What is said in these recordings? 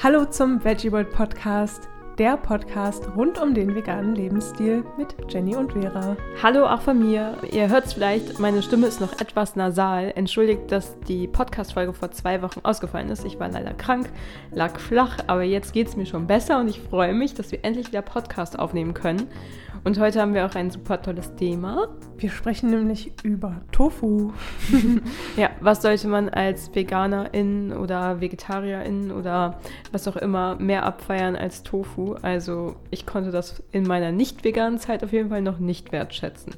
Hallo zum Veggie World Podcast, der Podcast rund um den veganen Lebensstil mit Jenny und Vera. Hallo auch von mir. Ihr hört es vielleicht, meine Stimme ist noch etwas nasal. Entschuldigt, dass die Podcast-Folge vor zwei Wochen ausgefallen ist. Ich war leider krank, lag flach, aber jetzt geht es mir schon besser und ich freue mich, dass wir endlich wieder Podcast aufnehmen können. Und heute haben wir auch ein super tolles Thema. Wir sprechen nämlich über Tofu. ja, was sollte man als Veganerin oder Vegetarierin oder was auch immer mehr abfeiern als Tofu? Also ich konnte das in meiner nicht veganen Zeit auf jeden Fall noch nicht wertschätzen.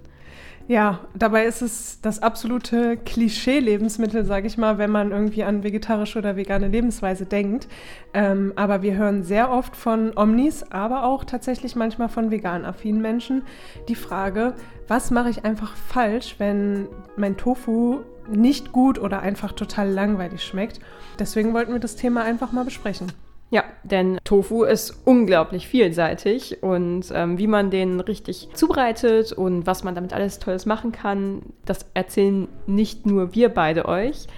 Ja, dabei ist es das absolute Klischee-Lebensmittel, sage ich mal, wenn man irgendwie an vegetarische oder vegane Lebensweise denkt. Ähm, aber wir hören sehr oft von Omnis, aber auch tatsächlich manchmal von vegan affinen Menschen die Frage, was mache ich einfach falsch, wenn mein Tofu nicht gut oder einfach total langweilig schmeckt. Deswegen wollten wir das Thema einfach mal besprechen. Ja, denn Tofu ist unglaublich vielseitig und ähm, wie man den richtig zubereitet und was man damit alles Tolles machen kann, das erzählen nicht nur wir beide euch,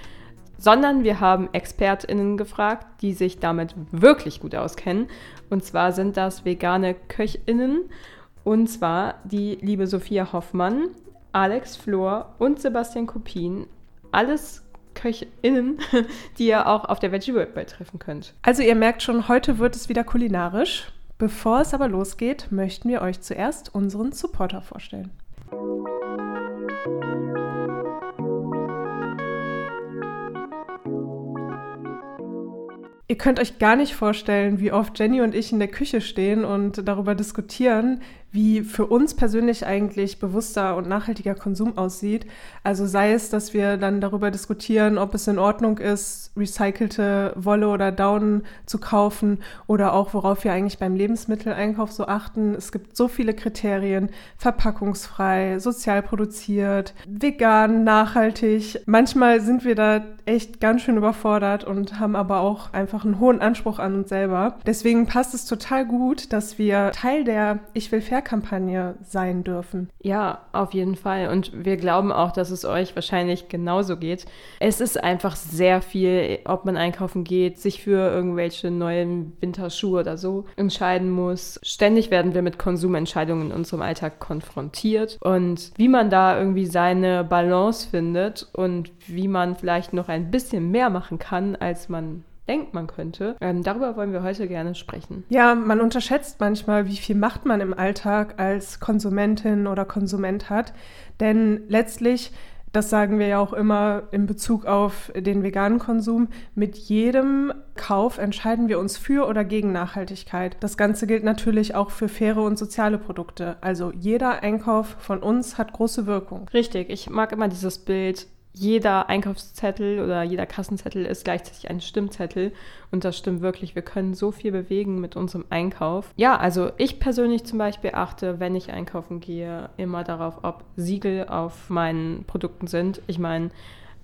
sondern wir haben ExpertInnen gefragt, die sich damit wirklich gut auskennen. Und zwar sind das vegane KöchInnen und zwar die liebe Sophia Hoffmann, Alex Flor und Sebastian Kopin. Alles KöchInnen, die ihr auch auf der Veggie World treffen könnt. Also ihr merkt schon, heute wird es wieder kulinarisch. Bevor es aber losgeht, möchten wir euch zuerst unseren Supporter vorstellen. Ihr könnt euch gar nicht vorstellen, wie oft Jenny und ich in der Küche stehen und darüber diskutieren, wie für uns persönlich eigentlich bewusster und nachhaltiger Konsum aussieht. Also sei es, dass wir dann darüber diskutieren, ob es in Ordnung ist, recycelte Wolle oder Daunen zu kaufen oder auch worauf wir eigentlich beim Lebensmitteleinkauf so achten. Es gibt so viele Kriterien, verpackungsfrei, sozial produziert, vegan, nachhaltig. Manchmal sind wir da echt ganz schön überfordert und haben aber auch einfach einen hohen Anspruch an uns selber. Deswegen passt es total gut, dass wir Teil der Ich will fair PR-Kampagne sein dürfen. Ja, auf jeden Fall. Und wir glauben auch, dass es euch wahrscheinlich genauso geht. Es ist einfach sehr viel, ob man einkaufen geht, sich für irgendwelche neuen Winterschuhe oder so entscheiden muss. Ständig werden wir mit Konsumentscheidungen in unserem Alltag konfrontiert. Und wie man da irgendwie seine Balance findet und wie man vielleicht noch ein bisschen mehr machen kann, als man denkt, man könnte. Ähm, darüber wollen wir heute gerne sprechen. Ja, man unterschätzt manchmal, wie viel Macht man im Alltag als Konsumentin oder Konsument hat. Denn letztlich das sagen wir ja auch immer in Bezug auf den veganen Konsum. Mit jedem Kauf entscheiden wir uns für oder gegen Nachhaltigkeit. Das Ganze gilt natürlich auch für faire und soziale Produkte. Also jeder Einkauf von uns hat große Wirkung. Richtig, ich mag immer dieses Bild, jeder Einkaufszettel oder jeder Kassenzettel ist gleichzeitig ein Stimmzettel. Und das stimmt wirklich. Wir können so viel bewegen mit unserem Einkauf. Ja, also ich persönlich zum Beispiel achte, wenn ich einkaufen gehe, immer darauf, ob Siegel auf meinen Produkten sind. Ich meine,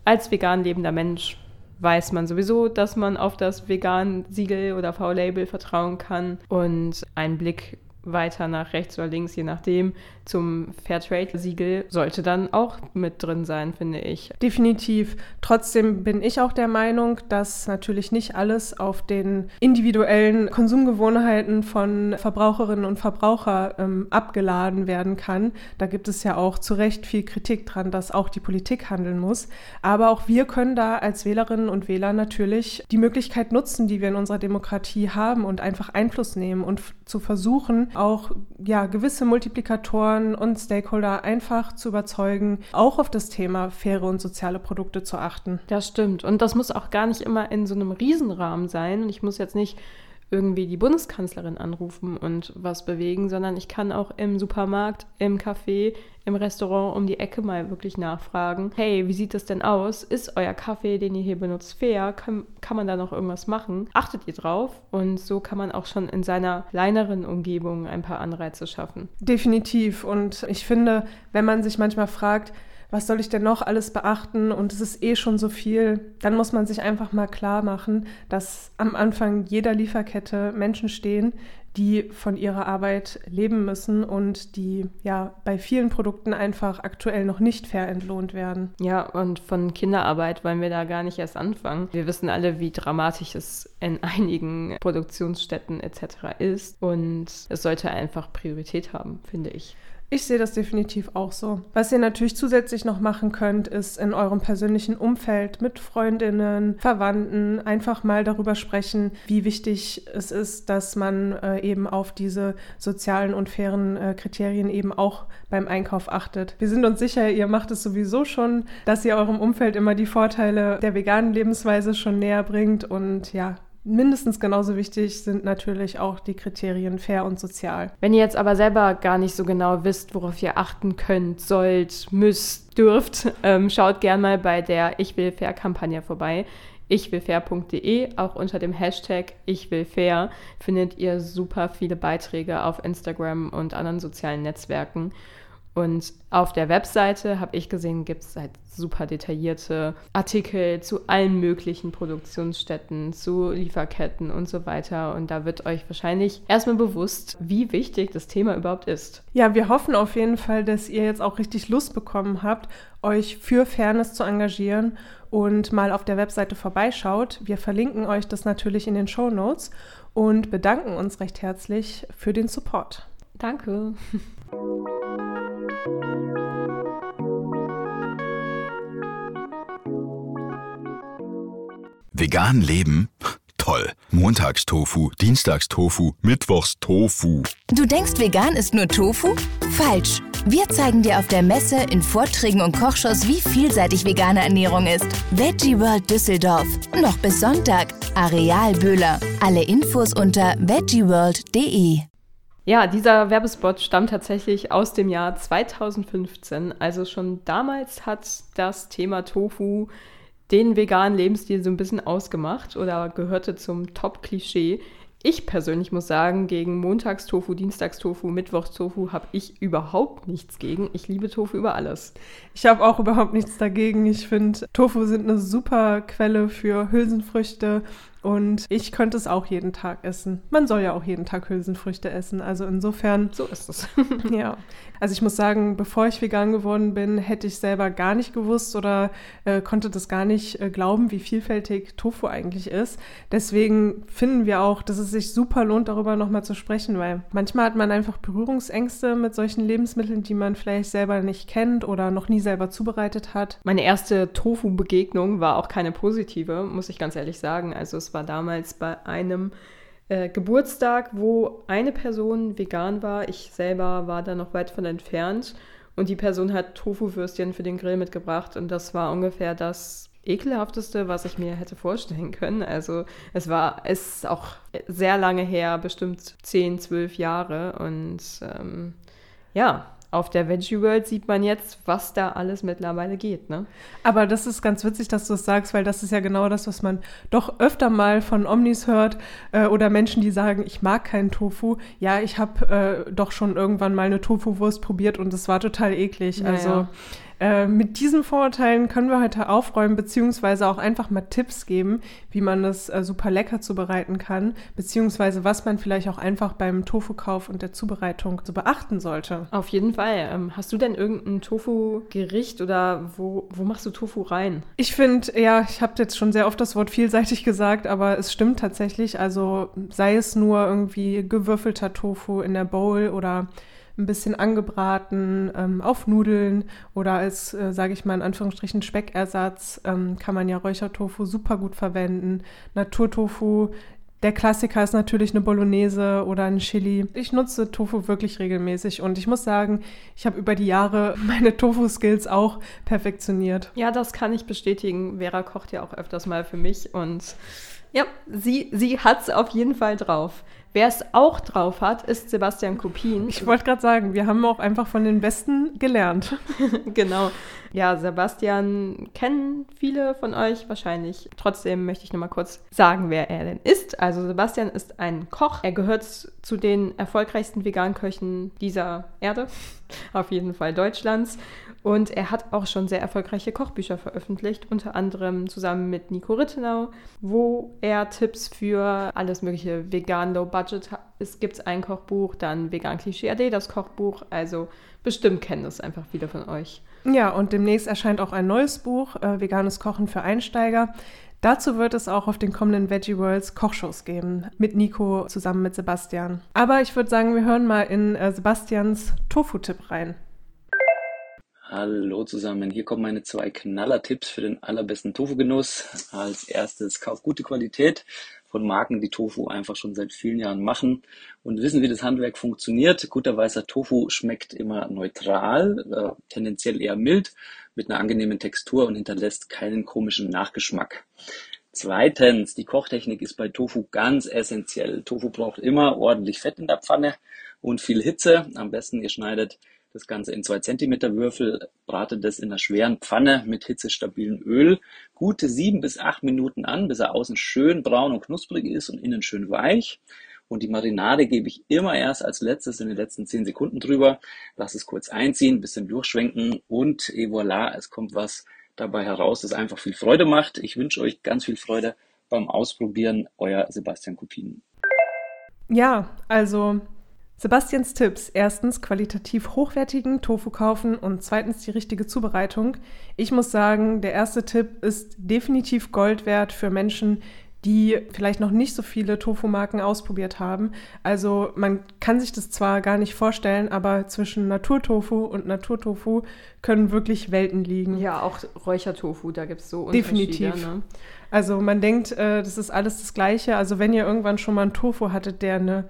als vegan lebender Mensch weiß man sowieso, dass man auf das vegan Siegel oder V-Label vertrauen kann. Und ein Blick weiter nach rechts oder links, je nachdem, zum Fairtrade-Siegel sollte dann auch mit drin sein, finde ich. Definitiv. Trotzdem bin ich auch der Meinung, dass natürlich nicht alles auf den individuellen Konsumgewohnheiten von Verbraucherinnen und Verbrauchern ähm, abgeladen werden kann. Da gibt es ja auch zu Recht viel Kritik dran, dass auch die Politik handeln muss. Aber auch wir können da als Wählerinnen und Wähler natürlich die Möglichkeit nutzen, die wir in unserer Demokratie haben und einfach Einfluss nehmen und zu versuchen, auch ja, gewisse Multiplikatoren und Stakeholder einfach zu überzeugen, auch auf das Thema faire und soziale Produkte zu achten. Das stimmt. Und das muss auch gar nicht immer in so einem Riesenrahmen sein. Und ich muss jetzt nicht irgendwie die Bundeskanzlerin anrufen und was bewegen, sondern ich kann auch im Supermarkt, im Café, im Restaurant um die Ecke mal wirklich nachfragen, hey, wie sieht das denn aus? Ist euer Kaffee, den ihr hier benutzt, fair? Kann, kann man da noch irgendwas machen? Achtet ihr drauf? Und so kann man auch schon in seiner kleineren Umgebung ein paar Anreize schaffen. Definitiv. Und ich finde, wenn man sich manchmal fragt, was soll ich denn noch alles beachten? Und es ist eh schon so viel, dann muss man sich einfach mal klar machen, dass am Anfang jeder Lieferkette Menschen stehen, die von ihrer Arbeit leben müssen und die ja bei vielen Produkten einfach aktuell noch nicht fair entlohnt werden. Ja, und von Kinderarbeit wollen wir da gar nicht erst anfangen. Wir wissen alle, wie dramatisch es in einigen Produktionsstätten etc. ist und es sollte einfach Priorität haben, finde ich. Ich sehe das definitiv auch so. Was ihr natürlich zusätzlich noch machen könnt, ist in eurem persönlichen Umfeld mit Freundinnen, Verwandten einfach mal darüber sprechen, wie wichtig es ist, dass man äh, eben auf diese sozialen und fairen äh, Kriterien eben auch beim Einkauf achtet. Wir sind uns sicher, ihr macht es sowieso schon, dass ihr eurem Umfeld immer die Vorteile der veganen Lebensweise schon näher bringt und ja, mindestens genauso wichtig sind natürlich auch die Kriterien fair und sozial. Wenn ihr jetzt aber selber gar nicht so genau wisst, worauf ihr achten könnt, sollt, müsst, dürft, ähm, schaut gern mal bei der Ich will fair Kampagne vorbei. ichwillfair.de, auch unter dem Hashtag Ich will fair findet ihr super viele Beiträge auf Instagram und anderen sozialen Netzwerken. Und auf der Webseite, habe ich gesehen, gibt es halt super detaillierte Artikel zu allen möglichen Produktionsstätten, zu Lieferketten und so weiter. Und da wird euch wahrscheinlich erstmal bewusst, wie wichtig das Thema überhaupt ist. Ja, wir hoffen auf jeden Fall, dass ihr jetzt auch richtig Lust bekommen habt, euch für Fairness zu engagieren und mal auf der Webseite vorbeischaut. Wir verlinken euch das natürlich in den Show Notes und bedanken uns recht herzlich für den Support. Danke. Vegan leben? Toll. Montagstofu, Dienstagstofu, Mittwochstofu. Du denkst, vegan ist nur Tofu? Falsch. Wir zeigen dir auf der Messe, in Vorträgen und Kochshows, wie vielseitig vegane Ernährung ist. Veggie World Düsseldorf. Noch bis Sonntag. Areal Böhler. Alle Infos unter veggieworld.de. Ja, dieser Werbespot stammt tatsächlich aus dem Jahr 2015. Also schon damals hat das Thema Tofu den veganen Lebensstil so ein bisschen ausgemacht oder gehörte zum Top-Klischee. Ich persönlich muss sagen, gegen Montagstofu, Dienstagstofu, Mittwochstofu habe ich überhaupt nichts gegen. Ich liebe Tofu über alles. Ich habe auch überhaupt nichts dagegen. Ich finde, Tofu sind eine super Quelle für Hülsenfrüchte und ich könnte es auch jeden Tag essen. Man soll ja auch jeden Tag Hülsenfrüchte essen. Also insofern. So ist es. ja. Also ich muss sagen, bevor ich vegan geworden bin, hätte ich selber gar nicht gewusst oder äh, konnte das gar nicht äh, glauben, wie vielfältig Tofu eigentlich ist. Deswegen finden wir auch, dass es sich super lohnt, darüber nochmal zu sprechen, weil manchmal hat man einfach Berührungsängste mit solchen Lebensmitteln, die man vielleicht selber nicht kennt oder noch nie selber zubereitet hat. Meine erste Tofu-Begegnung war auch keine positive, muss ich ganz ehrlich sagen. Also es war damals bei einem äh, Geburtstag, wo eine Person vegan war. Ich selber war da noch weit von entfernt. Und die Person hat Tofu-Würstchen für den Grill mitgebracht. Und das war ungefähr das ekelhafteste, was ich mir hätte vorstellen können. Also es war, es ist auch sehr lange her, bestimmt 10, 12 Jahre. Und ähm, ja, auf der Veggie World sieht man jetzt, was da alles mittlerweile geht. Ne? Aber das ist ganz witzig, dass du es sagst, weil das ist ja genau das, was man doch öfter mal von Omnis hört äh, oder Menschen, die sagen, ich mag keinen Tofu. Ja, ich habe äh, doch schon irgendwann mal eine Tofu-Wurst probiert und es war total eklig. Naja. Also äh, mit diesen Vorurteilen können wir heute aufräumen, beziehungsweise auch einfach mal Tipps geben, wie man das äh, super lecker zubereiten kann, beziehungsweise was man vielleicht auch einfach beim Tofu-Kauf und der Zubereitung so beachten sollte. Auf jeden Fall. Ähm, hast du denn irgendein Tofu-Gericht oder wo, wo machst du Tofu rein? Ich finde, ja, ich habe jetzt schon sehr oft das Wort vielseitig gesagt, aber es stimmt tatsächlich. Also sei es nur irgendwie gewürfelter Tofu in der Bowl oder ein bisschen angebraten ähm, auf Nudeln oder als, äh, sage ich mal in Anführungsstrichen, Speckersatz ähm, kann man ja Räuchertofu super gut verwenden. Naturtofu, der Klassiker ist natürlich eine Bolognese oder ein Chili. Ich nutze Tofu wirklich regelmäßig und ich muss sagen, ich habe über die Jahre meine Tofu-Skills auch perfektioniert. Ja, das kann ich bestätigen. Vera kocht ja auch öfters mal für mich und ja, sie, sie hat es auf jeden Fall drauf. Wer es auch drauf hat, ist Sebastian Kopien. Ich wollte gerade sagen, wir haben auch einfach von den Besten gelernt. genau. Ja, Sebastian kennen viele von euch wahrscheinlich. Trotzdem möchte ich nochmal kurz sagen, wer er denn ist. Also Sebastian ist ein Koch. Er gehört zu den erfolgreichsten Veganköchen dieser Erde. Auf jeden Fall Deutschlands. Und er hat auch schon sehr erfolgreiche Kochbücher veröffentlicht, unter anderem zusammen mit Nico Rittenau, wo er Tipps für alles mögliche vegan, low Budget gibt es ein Kochbuch, dann Vegan Klischee AD, das Kochbuch. Also bestimmt kennen das einfach viele von euch. Ja, und demnächst erscheint auch ein neues Buch, äh, Veganes Kochen für Einsteiger. Dazu wird es auch auf den kommenden Veggie Worlds Kochshows geben, mit Nico zusammen mit Sebastian. Aber ich würde sagen, wir hören mal in äh, Sebastians Tofu-Tipp rein. Hallo zusammen, hier kommen meine zwei Knaller-Tipps für den allerbesten Tofu-Genuss. Als erstes, kauf gute Qualität von Marken, die Tofu einfach schon seit vielen Jahren machen und wissen, wie das Handwerk funktioniert. Guter weißer Tofu schmeckt immer neutral, äh, tendenziell eher mild, mit einer angenehmen Textur und hinterlässt keinen komischen Nachgeschmack. Zweitens, die Kochtechnik ist bei Tofu ganz essentiell. Tofu braucht immer ordentlich Fett in der Pfanne und viel Hitze. Am besten ihr schneidet das Ganze in zwei Zentimeter Würfel, brate das in einer schweren Pfanne mit hitzestabilem Öl gute sieben bis acht Minuten an, bis er außen schön braun und knusprig ist und innen schön weich. Und die Marinade gebe ich immer erst als letztes in den letzten zehn Sekunden drüber. Lass es kurz einziehen, bisschen durchschwenken und et voilà, es kommt was dabei heraus, das einfach viel Freude macht. Ich wünsche euch ganz viel Freude beim Ausprobieren. Euer Sebastian Kupin. Ja, also Sebastians Tipps. Erstens qualitativ hochwertigen Tofu kaufen und zweitens die richtige Zubereitung. Ich muss sagen, der erste Tipp ist definitiv Gold wert für Menschen, die vielleicht noch nicht so viele Tofu-Marken ausprobiert haben. Also man kann sich das zwar gar nicht vorstellen, aber zwischen Naturtofu und Naturtofu können wirklich Welten liegen. Ja, auch Räuchertofu, da gibt es so Unterschiede. Definitiv. Ne? Also man denkt, äh, das ist alles das Gleiche. Also wenn ihr irgendwann schon mal einen Tofu hattet, der eine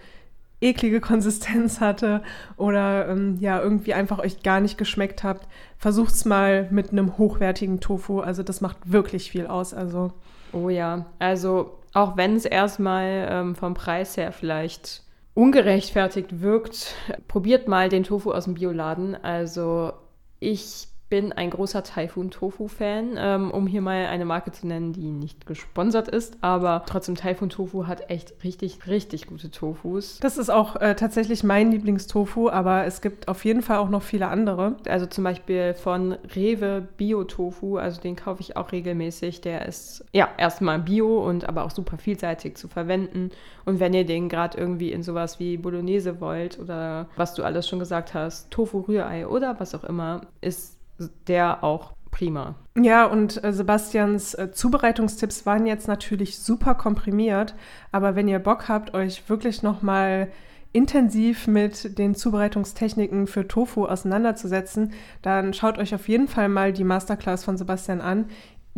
eklige Konsistenz hatte oder ähm, ja irgendwie einfach euch gar nicht geschmeckt habt, versucht's mal mit einem hochwertigen Tofu. Also das macht wirklich viel aus. Also oh ja, also auch wenn es erstmal ähm, vom Preis her vielleicht ungerechtfertigt wirkt, probiert mal den Tofu aus dem Bioladen. Also ich bin ein großer Typhoon Tofu Fan, ähm, um hier mal eine Marke zu nennen, die nicht gesponsert ist, aber trotzdem Typhoon Tofu hat echt richtig, richtig gute Tofus. Das ist auch äh, tatsächlich mein Lieblingstofu, aber es gibt auf jeden Fall auch noch viele andere. Also zum Beispiel von Rewe Bio Tofu, also den kaufe ich auch regelmäßig. Der ist ja erstmal Bio und aber auch super vielseitig zu verwenden. Und wenn ihr den gerade irgendwie in sowas wie Bolognese wollt oder was du alles schon gesagt hast, Tofu Rührei oder was auch immer, ist der auch prima. Ja, und äh, Sebastians äh, Zubereitungstipps waren jetzt natürlich super komprimiert, aber wenn ihr Bock habt, euch wirklich nochmal intensiv mit den Zubereitungstechniken für Tofu auseinanderzusetzen, dann schaut euch auf jeden Fall mal die Masterclass von Sebastian an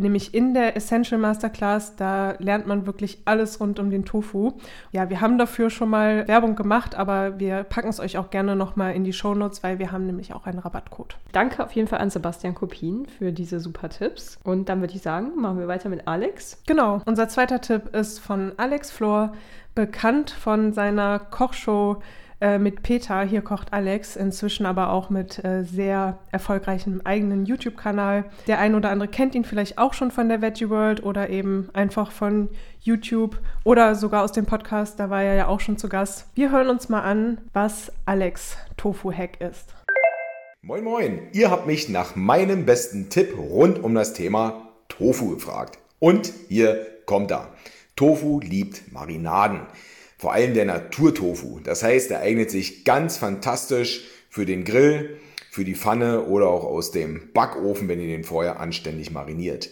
nämlich in der Essential Masterclass. Da lernt man wirklich alles rund um den Tofu. Ja, wir haben dafür schon mal Werbung gemacht, aber wir packen es euch auch gerne nochmal in die Show Notes, weil wir haben nämlich auch einen Rabattcode. Danke auf jeden Fall an Sebastian Kopien für diese super Tipps. Und dann würde ich sagen, machen wir weiter mit Alex. Genau, unser zweiter Tipp ist von Alex Flor, bekannt von seiner Kochshow äh, mit Peter, hier kocht Alex, inzwischen aber auch mit äh, sehr erfolgreichem eigenen YouTube-Kanal. Der ein oder andere kennt ihn vielleicht auch schon von der Veggie World oder eben einfach von YouTube oder sogar aus dem Podcast, da war er ja auch schon zu Gast. Wir hören uns mal an, was Alex Tofu-Hack ist. Moin Moin, ihr habt mich nach meinem besten Tipp rund um das Thema Tofu gefragt. Und hier kommt er. Tofu liebt Marinaden vor allem der Naturtofu. Das heißt, er eignet sich ganz fantastisch für den Grill, für die Pfanne oder auch aus dem Backofen, wenn ihr den vorher anständig mariniert.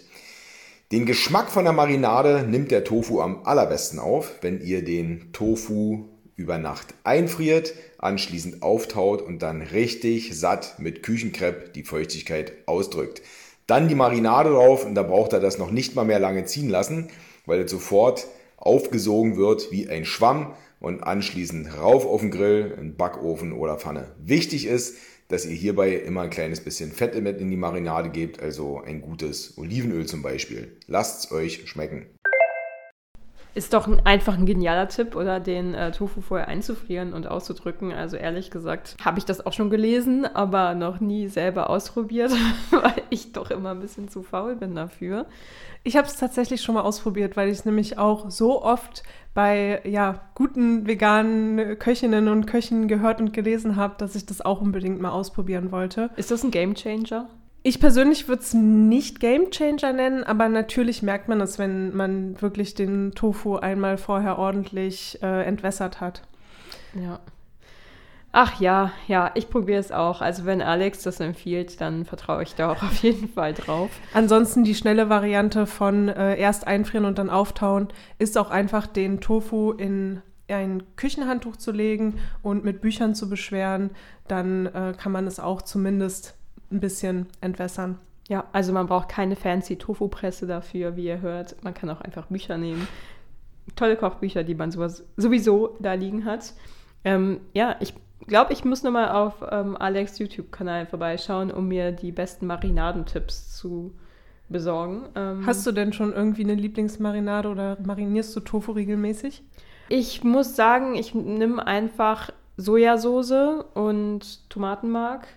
Den Geschmack von der Marinade nimmt der Tofu am allerbesten auf, wenn ihr den Tofu über Nacht einfriert, anschließend auftaut und dann richtig satt mit Küchenkrepp die Feuchtigkeit ausdrückt. Dann die Marinade drauf und da braucht er das noch nicht mal mehr lange ziehen lassen, weil er sofort aufgesogen wird wie ein Schwamm und anschließend rauf auf den Grill, in Backofen oder Pfanne. Wichtig ist, dass ihr hierbei immer ein kleines bisschen Fett in die Marinade gebt, also ein gutes Olivenöl zum Beispiel. Lasst es euch schmecken. Ist doch ein, einfach ein genialer Tipp, oder den äh, Tofu vorher einzufrieren und auszudrücken. Also ehrlich gesagt, habe ich das auch schon gelesen, aber noch nie selber ausprobiert, weil ich doch immer ein bisschen zu faul bin dafür. Ich habe es tatsächlich schon mal ausprobiert, weil ich es nämlich auch so oft bei ja, guten veganen Köchinnen und Köchen gehört und gelesen habe, dass ich das auch unbedingt mal ausprobieren wollte. Ist das ein Game Changer? Ich persönlich würde es nicht Game Changer nennen, aber natürlich merkt man es, wenn man wirklich den Tofu einmal vorher ordentlich äh, entwässert hat. Ja. Ach ja, ja, ich probiere es auch. Also wenn Alex das empfiehlt, dann vertraue ich da auch auf jeden Fall drauf. Ansonsten die schnelle Variante von äh, erst einfrieren und dann auftauen ist auch einfach den Tofu in ein Küchenhandtuch zu legen und mit Büchern zu beschweren. Dann äh, kann man es auch zumindest ein bisschen entwässern. Ja, also man braucht keine fancy Tofu-Presse dafür, wie ihr hört. Man kann auch einfach Bücher nehmen. Tolle Kochbücher, die man sowas sowieso da liegen hat. Ähm, ja, ich glaube, ich muss nochmal auf ähm, Alex YouTube-Kanal vorbeischauen, um mir die besten Marinadentipps zu besorgen. Ähm, Hast du denn schon irgendwie eine Lieblingsmarinade oder marinierst du Tofu regelmäßig? Ich muss sagen, ich nehme einfach Sojasauce und Tomatenmark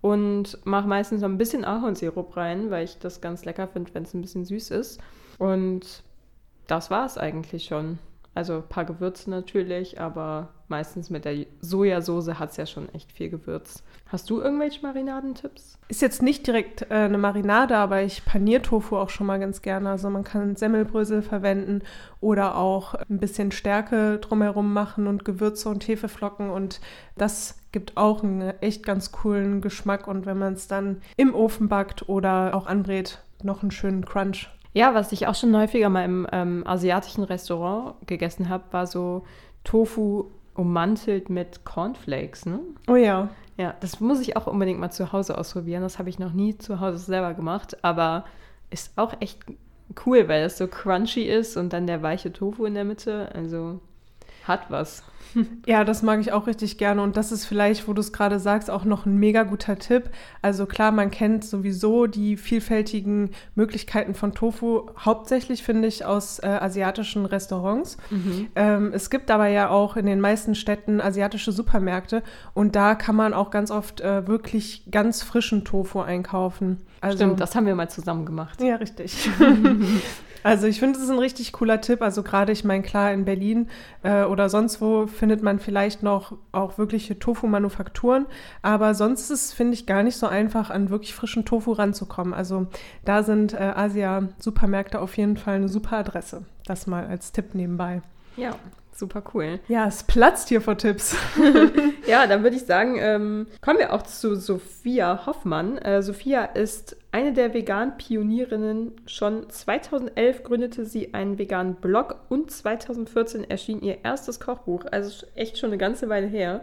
und mache meistens noch ein bisschen Ahornsirup rein, weil ich das ganz lecker finde, wenn es ein bisschen süß ist. Und das war es eigentlich schon. Also ein paar Gewürze natürlich, aber meistens mit der Sojasauce hat es ja schon echt viel Gewürz. Hast du irgendwelche Marinadentipps? Ist jetzt nicht direkt äh, eine Marinade, aber ich paniere Tofu auch schon mal ganz gerne. Also man kann Semmelbrösel verwenden oder auch ein bisschen Stärke drumherum machen und Gewürze und Hefeflocken und das gibt auch einen echt ganz coolen Geschmack und wenn man es dann im Ofen backt oder auch anbrät, noch einen schönen Crunch. Ja, was ich auch schon häufiger mal im ähm, asiatischen Restaurant gegessen habe, war so Tofu ummantelt mit Cornflakes, ne? Oh ja. Ja, das muss ich auch unbedingt mal zu Hause ausprobieren. Das habe ich noch nie zu Hause selber gemacht, aber ist auch echt cool, weil es so crunchy ist und dann der weiche Tofu in der Mitte. Also hat was. Ja, das mag ich auch richtig gerne. Und das ist vielleicht, wo du es gerade sagst, auch noch ein mega guter Tipp. Also klar, man kennt sowieso die vielfältigen Möglichkeiten von Tofu, hauptsächlich finde ich aus äh, asiatischen Restaurants. Mhm. Ähm, es gibt aber ja auch in den meisten Städten asiatische Supermärkte und da kann man auch ganz oft äh, wirklich ganz frischen Tofu einkaufen. Also, Stimmt, das haben wir mal zusammen gemacht. Ja, richtig. Also ich finde, es ist ein richtig cooler Tipp. Also gerade, ich meine, klar, in Berlin äh, oder sonst wo findet man vielleicht noch auch wirkliche Tofu-Manufakturen. Aber sonst ist es, finde ich, gar nicht so einfach, an wirklich frischen Tofu ranzukommen. Also da sind äh, Asia-Supermärkte auf jeden Fall eine super Adresse. Das mal als Tipp nebenbei. Ja, super cool. Ja, es platzt hier vor Tipps. ja, dann würde ich sagen, ähm, kommen wir auch zu Sophia Hoffmann. Äh, Sophia ist eine der veganen Pionierinnen. Schon 2011 gründete sie einen veganen Blog und 2014 erschien ihr erstes Kochbuch. Also echt schon eine ganze Weile her.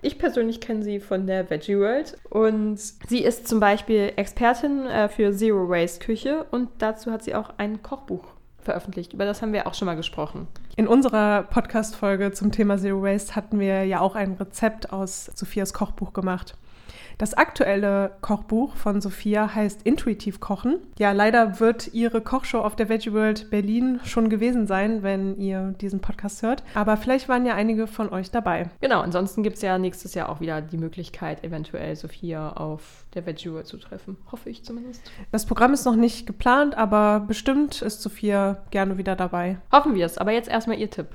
Ich persönlich kenne sie von der Veggie World und sie ist zum Beispiel Expertin äh, für Zero Waste Küche und dazu hat sie auch ein Kochbuch veröffentlicht. Über das haben wir auch schon mal gesprochen. In unserer Podcast-Folge zum Thema Zero Waste hatten wir ja auch ein Rezept aus Sophias Kochbuch gemacht. Das aktuelle Kochbuch von Sophia heißt Intuitiv Kochen. Ja, leider wird ihre Kochshow auf der Veggie World Berlin schon gewesen sein, wenn ihr diesen Podcast hört. Aber vielleicht waren ja einige von euch dabei. Genau, ansonsten gibt es ja nächstes Jahr auch wieder die Möglichkeit, eventuell Sophia auf der Veggie World zu treffen. Hoffe ich zumindest. Das Programm ist noch nicht geplant, aber bestimmt ist Sophia gerne wieder dabei. Hoffen wir es. Aber jetzt erstmal ihr Tipp.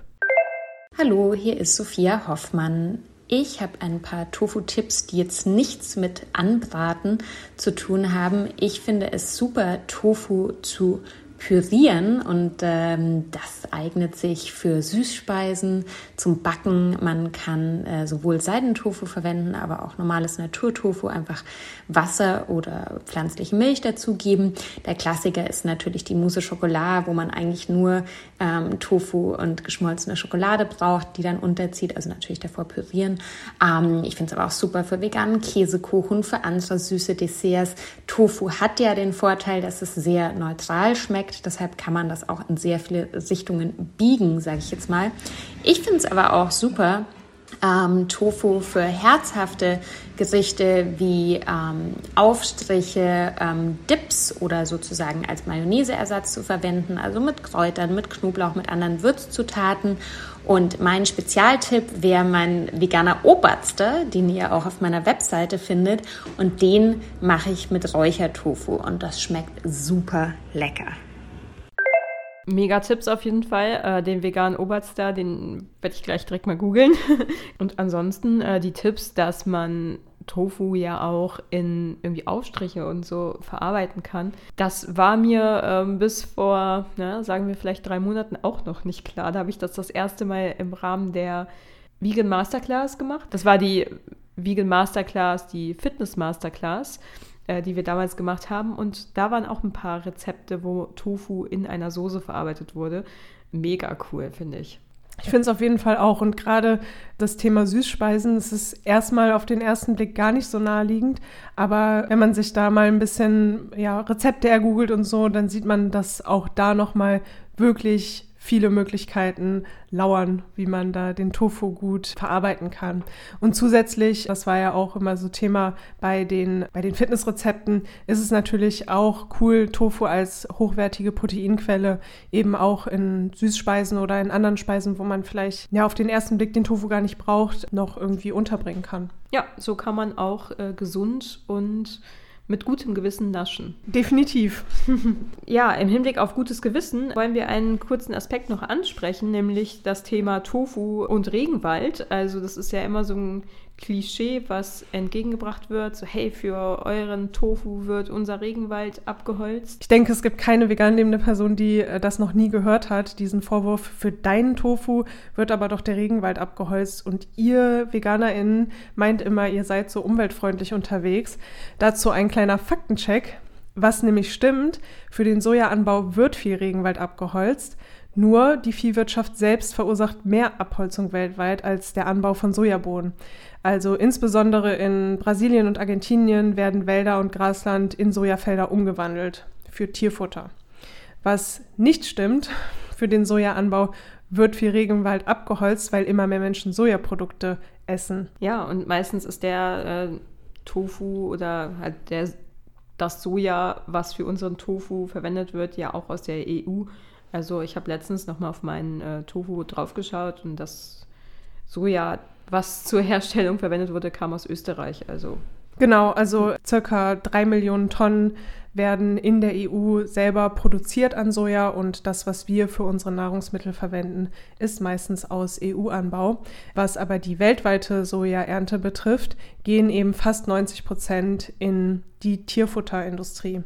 Hallo, hier ist Sophia Hoffmann. Ich habe ein paar Tofu-Tipps, die jetzt nichts mit Anbraten zu tun haben. Ich finde es super, Tofu zu pürieren und ähm, das eignet sich für Süßspeisen zum Backen. Man kann äh, sowohl Seidentofu verwenden, aber auch normales Naturtofu, einfach Wasser oder pflanzliche Milch dazugeben. Der Klassiker ist natürlich die Mousse Schokolade, wo man eigentlich nur ähm, Tofu und geschmolzene Schokolade braucht, die dann unterzieht, also natürlich davor pürieren. Ähm, ich finde es aber auch super für veganen Käsekuchen, für andere süße Desserts. Tofu hat ja den Vorteil, dass es sehr neutral schmeckt Projekt. Deshalb kann man das auch in sehr viele Richtungen biegen, sage ich jetzt mal. Ich finde es aber auch super, ähm, Tofu für herzhafte Gerichte wie ähm, Aufstriche, ähm, Dips oder sozusagen als Mayonnaiseersatz zu verwenden, also mit Kräutern, mit Knoblauch, mit anderen Würzzutaten. Und mein Spezialtipp wäre mein veganer Oberster, den ihr auch auf meiner Webseite findet. Und den mache ich mit Räuchertofu und das schmeckt super lecker. Mega Tipps auf jeden Fall. Äh, den veganen Oberstar, den werde ich gleich direkt mal googeln. Und ansonsten äh, die Tipps, dass man Tofu ja auch in irgendwie Aufstriche und so verarbeiten kann. Das war mir ähm, bis vor, na, sagen wir vielleicht drei Monaten auch noch nicht klar. Da habe ich das das erste Mal im Rahmen der Vegan Masterclass gemacht. Das war die Vegan Masterclass, die Fitness Masterclass, äh, die wir damals gemacht haben. Und da waren auch ein paar Rezepte, wo Tofu in einer Soße verarbeitet wurde. Mega cool, finde ich. Ich finde es auf jeden Fall auch. Und gerade das Thema Süßspeisen, das ist erstmal auf den ersten Blick gar nicht so naheliegend. Aber wenn man sich da mal ein bisschen ja, Rezepte ergoogelt und so, dann sieht man, dass auch da nochmal wirklich viele Möglichkeiten lauern, wie man da den Tofu gut verarbeiten kann. Und zusätzlich, das war ja auch immer so Thema bei den, bei den Fitnessrezepten, ist es natürlich auch cool, Tofu als hochwertige Proteinquelle eben auch in Süßspeisen oder in anderen Speisen, wo man vielleicht ja auf den ersten Blick den Tofu gar nicht braucht, noch irgendwie unterbringen kann. Ja, so kann man auch äh, gesund und mit gutem Gewissen naschen. Definitiv. ja, im Hinblick auf gutes Gewissen wollen wir einen kurzen Aspekt noch ansprechen, nämlich das Thema Tofu und Regenwald. Also das ist ja immer so ein Klischee, was entgegengebracht wird. So, hey, für euren Tofu wird unser Regenwald abgeholzt. Ich denke, es gibt keine vegan lebende Person, die äh, das noch nie gehört hat, diesen Vorwurf. Für deinen Tofu wird aber doch der Regenwald abgeholzt. Und ihr VeganerInnen meint immer, ihr seid so umweltfreundlich unterwegs. Dazu ein kleiner Faktencheck. Was nämlich stimmt, für den Sojaanbau wird viel Regenwald abgeholzt. Nur die Viehwirtschaft selbst verursacht mehr Abholzung weltweit als der Anbau von Sojabohnen. Also insbesondere in Brasilien und Argentinien werden Wälder und Grasland in Sojafelder umgewandelt für Tierfutter. Was nicht stimmt, für den Sojaanbau wird viel Regenwald abgeholzt, weil immer mehr Menschen Sojaprodukte essen. Ja, und meistens ist der äh, Tofu oder halt der, das Soja, was für unseren Tofu verwendet wird, ja auch aus der EU. Also ich habe letztens nochmal auf meinen äh, Tofu draufgeschaut und das Soja was zur Herstellung verwendet wurde, kam aus Österreich. Also Genau, also circa drei Millionen Tonnen werden in der EU selber produziert an Soja und das, was wir für unsere Nahrungsmittel verwenden, ist meistens aus EU-Anbau. Was aber die weltweite Sojaernte betrifft, gehen eben fast 90 Prozent in die Tierfutterindustrie.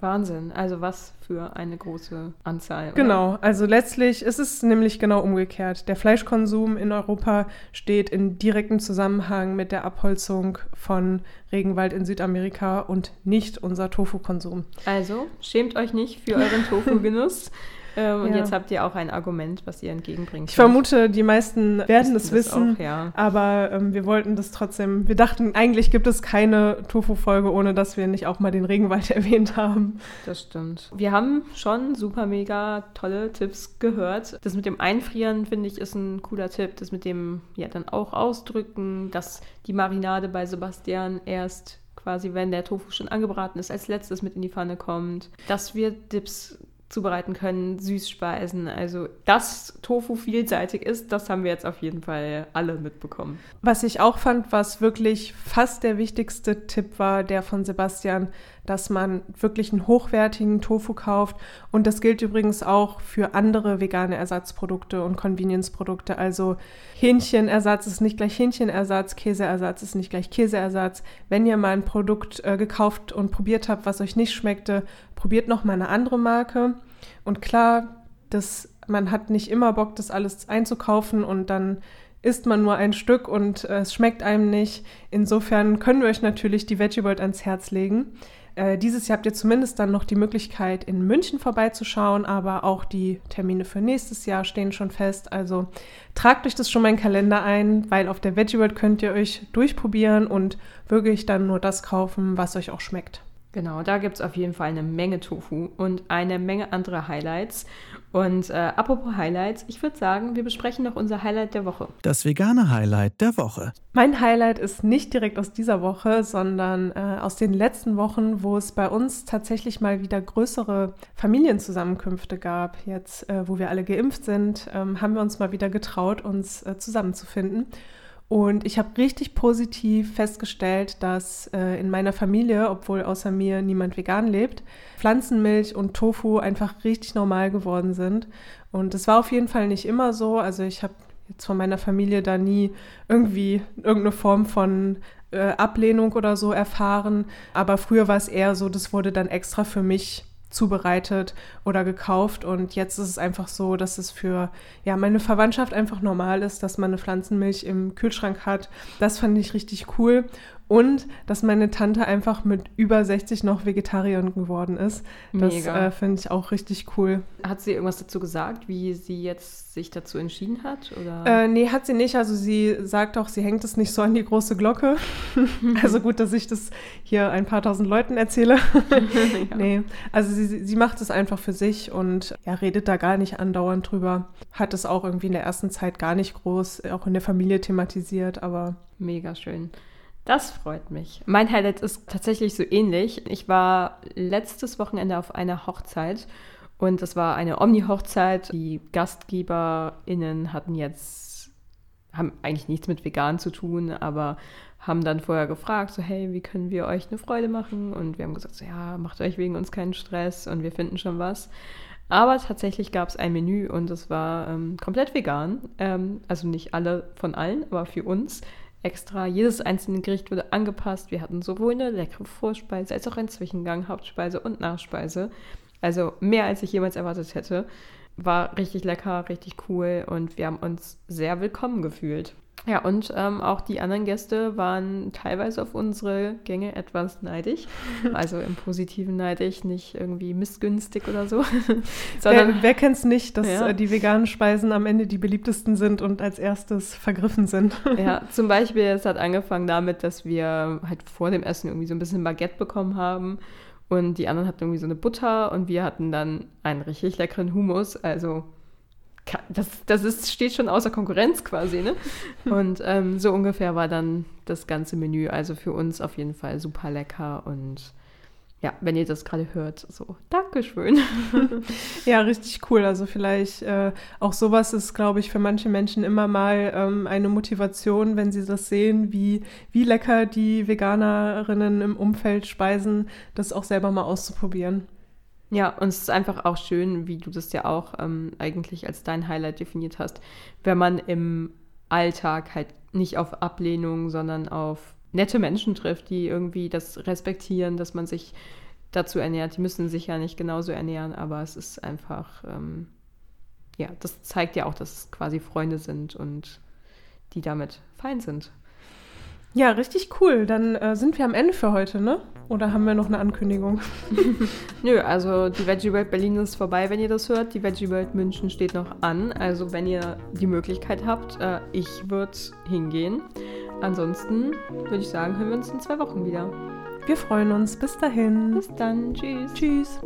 Wahnsinn. Also was für eine große Anzahl. Oder? Genau. Also letztlich ist es nämlich genau umgekehrt. Der Fleischkonsum in Europa steht in direktem Zusammenhang mit der Abholzung von Regenwald in Südamerika und nicht unser Tofu-Konsum. Also schämt euch nicht für euren Tofu-Genuss. Ähm, und ja. jetzt habt ihr auch ein Argument, was ihr entgegenbringt. Ich vermute, die meisten werden es wissen, auch, ja. aber ähm, wir wollten das trotzdem, wir dachten, eigentlich gibt es keine Tofu-Folge, ohne dass wir nicht auch mal den Regenwald erwähnt haben. Das stimmt. Wir haben schon super mega tolle Tipps gehört. Das mit dem Einfrieren, finde ich, ist ein cooler Tipp. Das mit dem, ja, dann auch ausdrücken, dass die Marinade bei Sebastian erst quasi, wenn der Tofu schon angebraten ist, als letztes mit in die Pfanne kommt. Dass wir Dips zubereiten können, Süßspeisen. Also, dass Tofu vielseitig ist, das haben wir jetzt auf jeden Fall alle mitbekommen. Was ich auch fand, was wirklich fast der wichtigste Tipp war, der von Sebastian, dass man wirklich einen hochwertigen Tofu kauft. Und das gilt übrigens auch für andere vegane Ersatzprodukte und Convenience-Produkte. Also Hähnchenersatz ist nicht gleich Hähnchenersatz, Käseersatz ist nicht gleich Käseersatz. Wenn ihr mal ein Produkt äh, gekauft und probiert habt, was euch nicht schmeckte, probiert noch mal eine andere Marke. Und klar, das, man hat nicht immer Bock, das alles einzukaufen und dann isst man nur ein Stück und äh, es schmeckt einem nicht. Insofern können wir euch natürlich die Veggie World ans Herz legen. Äh, dieses Jahr habt ihr zumindest dann noch die Möglichkeit, in München vorbeizuschauen, aber auch die Termine für nächstes Jahr stehen schon fest. Also tragt euch das schon mal in den Kalender ein, weil auf der Veggie World könnt ihr euch durchprobieren und wirklich dann nur das kaufen, was euch auch schmeckt. Genau, da gibt es auf jeden Fall eine Menge Tofu und eine Menge andere Highlights. Und äh, apropos Highlights, ich würde sagen, wir besprechen noch unser Highlight der Woche. Das vegane Highlight der Woche. Mein Highlight ist nicht direkt aus dieser Woche, sondern äh, aus den letzten Wochen, wo es bei uns tatsächlich mal wieder größere Familienzusammenkünfte gab. Jetzt, äh, wo wir alle geimpft sind, ähm, haben wir uns mal wieder getraut, uns äh, zusammenzufinden. Und ich habe richtig positiv festgestellt, dass äh, in meiner Familie, obwohl außer mir niemand vegan lebt, Pflanzenmilch und Tofu einfach richtig normal geworden sind. Und es war auf jeden Fall nicht immer so. Also ich habe jetzt von meiner Familie da nie irgendwie irgendeine Form von äh, Ablehnung oder so erfahren. Aber früher war es eher so, das wurde dann extra für mich zubereitet oder gekauft und jetzt ist es einfach so, dass es für ja meine Verwandtschaft einfach normal ist, dass man eine Pflanzenmilch im Kühlschrank hat. Das fand ich richtig cool und dass meine Tante einfach mit über 60 noch Vegetarierin geworden ist. Das äh, finde ich auch richtig cool. Hat sie irgendwas dazu gesagt, wie sie jetzt sich dazu entschieden hat? Oder? Äh, nee, hat sie nicht. Also sie sagt auch, sie hängt es nicht so an die große Glocke. also gut, dass ich das hier ein paar tausend Leuten erzähle. ja. Nee, also sie, sie macht es einfach für sich und ja, redet da gar nicht andauernd drüber. Hat es auch irgendwie in der ersten Zeit gar nicht groß, auch in der Familie thematisiert, aber... Mega schön. Das freut mich. Mein Highlight ist tatsächlich so ähnlich. Ich war letztes Wochenende auf einer Hochzeit und es war eine Omni-Hochzeit. Die GastgeberInnen hatten jetzt, haben eigentlich nichts mit vegan zu tun, aber haben dann vorher gefragt, so hey, wie können wir euch eine Freude machen? Und wir haben gesagt, so, ja, macht euch wegen uns keinen Stress und wir finden schon was. Aber tatsächlich gab es ein Menü und es war ähm, komplett vegan. Ähm, also nicht alle von allen, aber für uns extra. Jedes einzelne Gericht wurde angepasst. Wir hatten sowohl eine leckere Vorspeise als auch einen Zwischengang, Hauptspeise und Nachspeise. Also mehr als ich jemals erwartet hätte. War richtig lecker, richtig cool und wir haben uns sehr willkommen gefühlt. Ja, und ähm, auch die anderen Gäste waren teilweise auf unsere Gänge etwas neidisch. Also im Positiven neidisch, nicht irgendwie missgünstig oder so. Sondern wer, wer kennt es nicht, dass ja. Äh, die veganen Speisen am Ende die beliebtesten sind und als erstes vergriffen sind. Ja, zum Beispiel, es hat angefangen damit, dass wir halt vor dem Essen irgendwie so ein bisschen Baguette bekommen haben. Und die anderen hatten irgendwie so eine Butter und wir hatten dann einen richtig leckeren Hummus. Also das, das ist, steht schon außer Konkurrenz quasi, ne? Und ähm, so ungefähr war dann das ganze Menü. Also für uns auf jeden Fall super lecker und ja, wenn ihr das gerade hört, so, Dankeschön. ja, richtig cool. Also vielleicht äh, auch sowas ist, glaube ich, für manche Menschen immer mal ähm, eine Motivation, wenn sie das sehen, wie, wie lecker die Veganerinnen im Umfeld speisen, das auch selber mal auszuprobieren. Ja, und es ist einfach auch schön, wie du das ja auch ähm, eigentlich als dein Highlight definiert hast, wenn man im Alltag halt nicht auf Ablehnung, sondern auf nette Menschen trifft, die irgendwie das respektieren, dass man sich dazu ernährt. Die müssen sich ja nicht genauso ernähren, aber es ist einfach, ähm, ja, das zeigt ja auch, dass es quasi Freunde sind und die damit fein sind. Ja, richtig cool. Dann äh, sind wir am Ende für heute, ne? Oder haben wir noch eine Ankündigung? Nö, also die Veggie World Berlin ist vorbei, wenn ihr das hört. Die Veggie World München steht noch an. Also wenn ihr die Möglichkeit habt, äh, ich würde hingehen. Ansonsten würde ich sagen, hören wir uns in zwei Wochen wieder. Wir freuen uns. Bis dahin. Bis dann. Tschüss. Tschüss.